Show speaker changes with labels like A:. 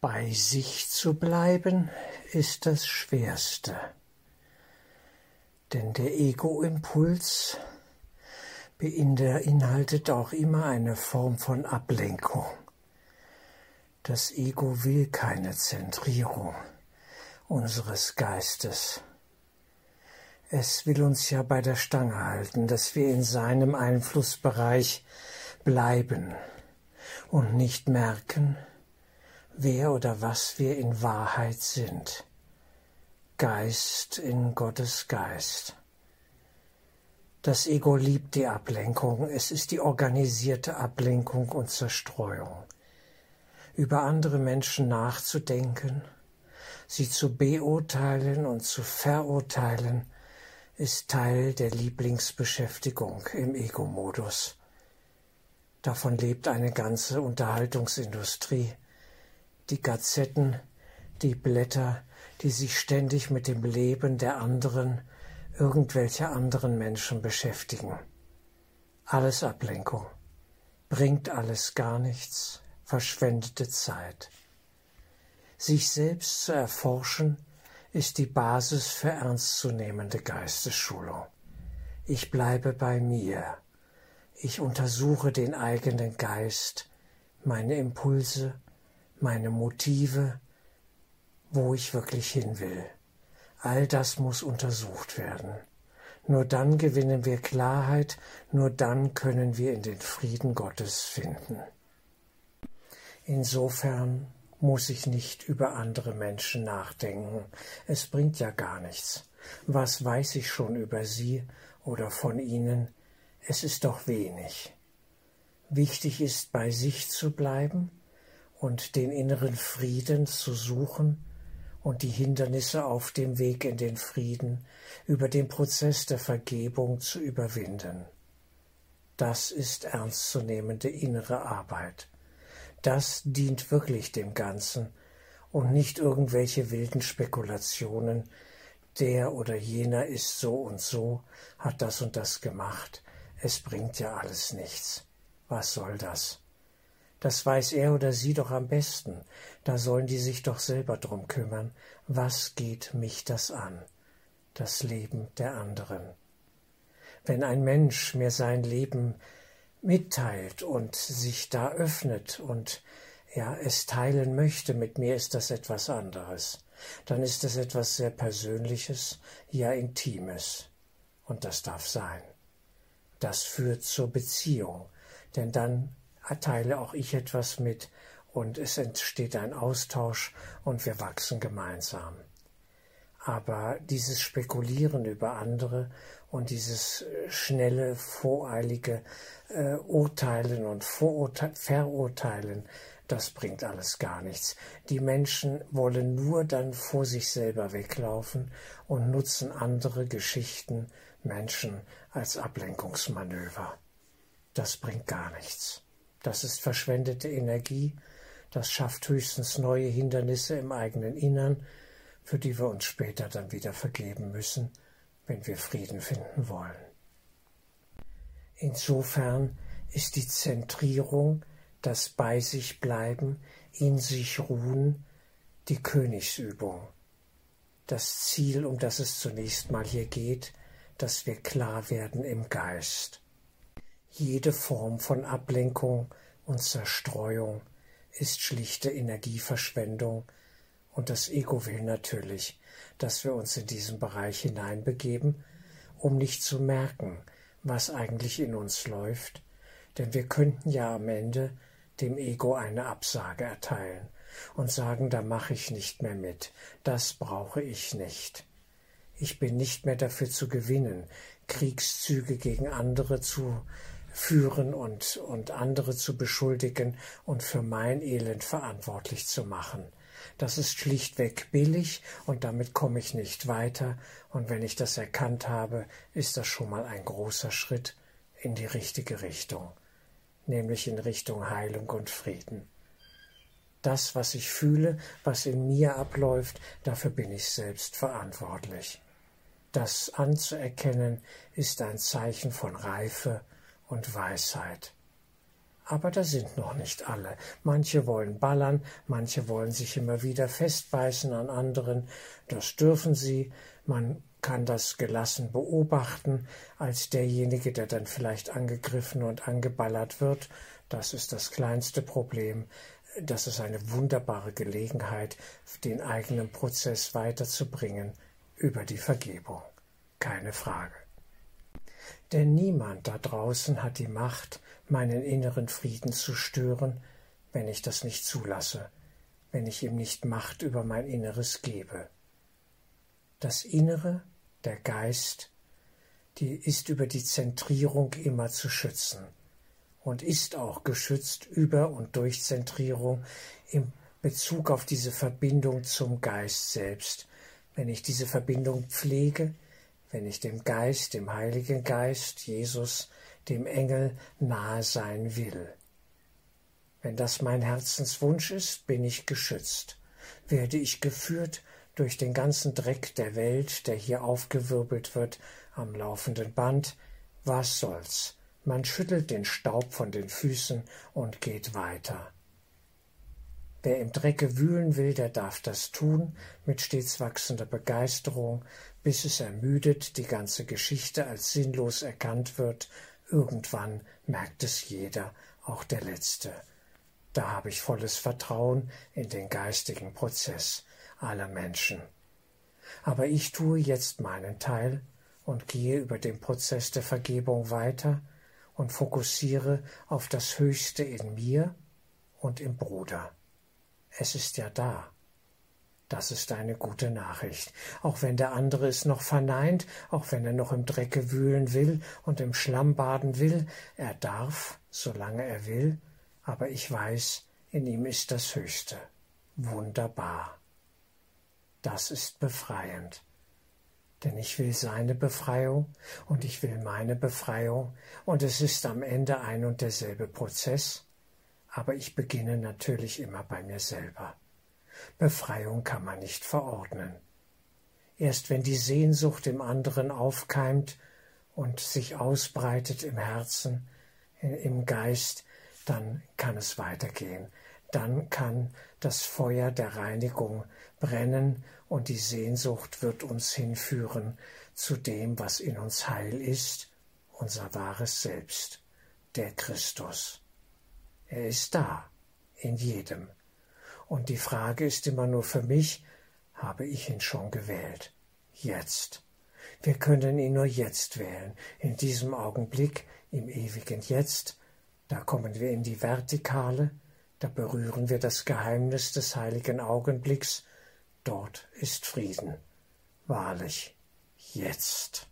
A: Bei sich zu bleiben ist das Schwerste, denn der Ego-Impuls beinhaltet auch immer eine Form von Ablenkung. Das Ego will keine Zentrierung unseres Geistes. Es will uns ja bei der Stange halten, dass wir in seinem Einflussbereich bleiben und nicht merken, wer oder was wir in Wahrheit sind. Geist in Gottes Geist. Das Ego liebt die Ablenkung, es ist die organisierte Ablenkung und Zerstreuung. Über andere Menschen nachzudenken, sie zu beurteilen und zu verurteilen, ist Teil der Lieblingsbeschäftigung im Ego-Modus. Davon lebt eine ganze Unterhaltungsindustrie, die Gazetten, die Blätter, die sich ständig mit dem Leben der anderen, irgendwelcher anderen Menschen beschäftigen. Alles Ablenkung, bringt alles gar nichts, verschwendete Zeit. Sich selbst zu erforschen, ist die Basis für ernstzunehmende Geistesschulung. Ich bleibe bei mir. Ich untersuche den eigenen Geist, meine Impulse, meine Motive, wo ich wirklich hin will. All das muss untersucht werden. Nur dann gewinnen wir Klarheit, nur dann können wir in den Frieden Gottes finden. Insofern muss ich nicht über andere Menschen nachdenken. Es bringt ja gar nichts. Was weiß ich schon über sie oder von ihnen? Es ist doch wenig. Wichtig ist, bei sich zu bleiben und den inneren Frieden zu suchen und die Hindernisse auf dem Weg in den Frieden über den Prozess der Vergebung zu überwinden. Das ist ernstzunehmende innere Arbeit. Das dient wirklich dem Ganzen und nicht irgendwelche wilden Spekulationen, der oder jener ist so und so, hat das und das gemacht, es bringt ja alles nichts. Was soll das? Das weiß er oder sie doch am besten. Da sollen die sich doch selber drum kümmern. Was geht mich das an? Das Leben der anderen. Wenn ein Mensch mir sein Leben mitteilt und sich da öffnet und ja, es teilen möchte, mit mir ist das etwas anderes. Dann ist es etwas sehr Persönliches, ja Intimes. Und das darf sein. Das führt zur Beziehung, denn dann teile auch ich etwas mit und es entsteht ein Austausch und wir wachsen gemeinsam. Aber dieses Spekulieren über andere und dieses äh, schnelle, voreilige äh, Urteilen und Vorurte Verurteilen, das bringt alles gar nichts. Die Menschen wollen nur dann vor sich selber weglaufen und nutzen andere Geschichten, Menschen als Ablenkungsmanöver. Das bringt gar nichts. Das ist verschwendete Energie, das schafft höchstens neue Hindernisse im eigenen Innern, für die wir uns später dann wieder vergeben müssen, wenn wir Frieden finden wollen. Insofern ist die Zentrierung, das bei sich bleiben, in sich ruhen, die Königsübung. Das Ziel, um das es zunächst mal hier geht, dass wir klar werden im Geist. Jede Form von Ablenkung und Zerstreuung ist schlichte Energieverschwendung. Und das Ego will natürlich, dass wir uns in diesen Bereich hineinbegeben, um nicht zu merken, was eigentlich in uns läuft, denn wir könnten ja am Ende dem Ego eine Absage erteilen und sagen, da mache ich nicht mehr mit, das brauche ich nicht. Ich bin nicht mehr dafür zu gewinnen, Kriegszüge gegen andere zu führen und, und andere zu beschuldigen und für mein Elend verantwortlich zu machen. Das ist schlichtweg billig und damit komme ich nicht weiter, und wenn ich das erkannt habe, ist das schon mal ein großer Schritt in die richtige Richtung, nämlich in Richtung Heilung und Frieden. Das, was ich fühle, was in mir abläuft, dafür bin ich selbst verantwortlich. Das anzuerkennen ist ein Zeichen von Reife und Weisheit. Aber da sind noch nicht alle. Manche wollen ballern, manche wollen sich immer wieder festbeißen an anderen. Das dürfen sie. Man kann das gelassen beobachten als derjenige, der dann vielleicht angegriffen und angeballert wird. Das ist das kleinste Problem. Das ist eine wunderbare Gelegenheit, den eigenen Prozess weiterzubringen über die Vergebung. Keine Frage. Denn niemand da draußen hat die Macht, meinen inneren Frieden zu stören, wenn ich das nicht zulasse, wenn ich ihm nicht Macht über mein Inneres gebe. Das Innere, der Geist, die ist über die Zentrierung immer zu schützen und ist auch geschützt über und durch Zentrierung im Bezug auf diese Verbindung zum Geist selbst. Wenn ich diese Verbindung pflege, wenn ich dem Geist, dem Heiligen Geist, Jesus, dem Engel nahe sein will. Wenn das mein Herzenswunsch ist, bin ich geschützt. Werde ich geführt durch den ganzen Dreck der Welt, der hier aufgewirbelt wird am laufenden Band, was soll's? Man schüttelt den Staub von den Füßen und geht weiter. Wer im Drecke wühlen will, der darf das tun, mit stets wachsender Begeisterung, bis es ermüdet, die ganze Geschichte als sinnlos erkannt wird. Irgendwann merkt es jeder, auch der Letzte. Da habe ich volles Vertrauen in den geistigen Prozess aller Menschen. Aber ich tue jetzt meinen Teil und gehe über den Prozess der Vergebung weiter und fokussiere auf das Höchste in mir und im Bruder. Es ist ja da. Das ist eine gute Nachricht. Auch wenn der andere es noch verneint, auch wenn er noch im Drecke wühlen will und im Schlamm baden will, er darf, solange er will, aber ich weiß, in ihm ist das Höchste. Wunderbar. Das ist befreiend. Denn ich will seine Befreiung und ich will meine Befreiung und es ist am Ende ein und derselbe Prozess, aber ich beginne natürlich immer bei mir selber. Befreiung kann man nicht verordnen. Erst wenn die Sehnsucht im anderen aufkeimt und sich ausbreitet im Herzen, im Geist, dann kann es weitergehen. Dann kann das Feuer der Reinigung brennen und die Sehnsucht wird uns hinführen zu dem, was in uns heil ist, unser wahres Selbst, der Christus. Er ist da, in jedem. Und die Frage ist immer nur für mich, habe ich ihn schon gewählt? Jetzt. Wir können ihn nur jetzt wählen, in diesem Augenblick, im ewigen Jetzt. Da kommen wir in die Vertikale, da berühren wir das Geheimnis des heiligen Augenblicks. Dort ist Frieden. Wahrlich, jetzt.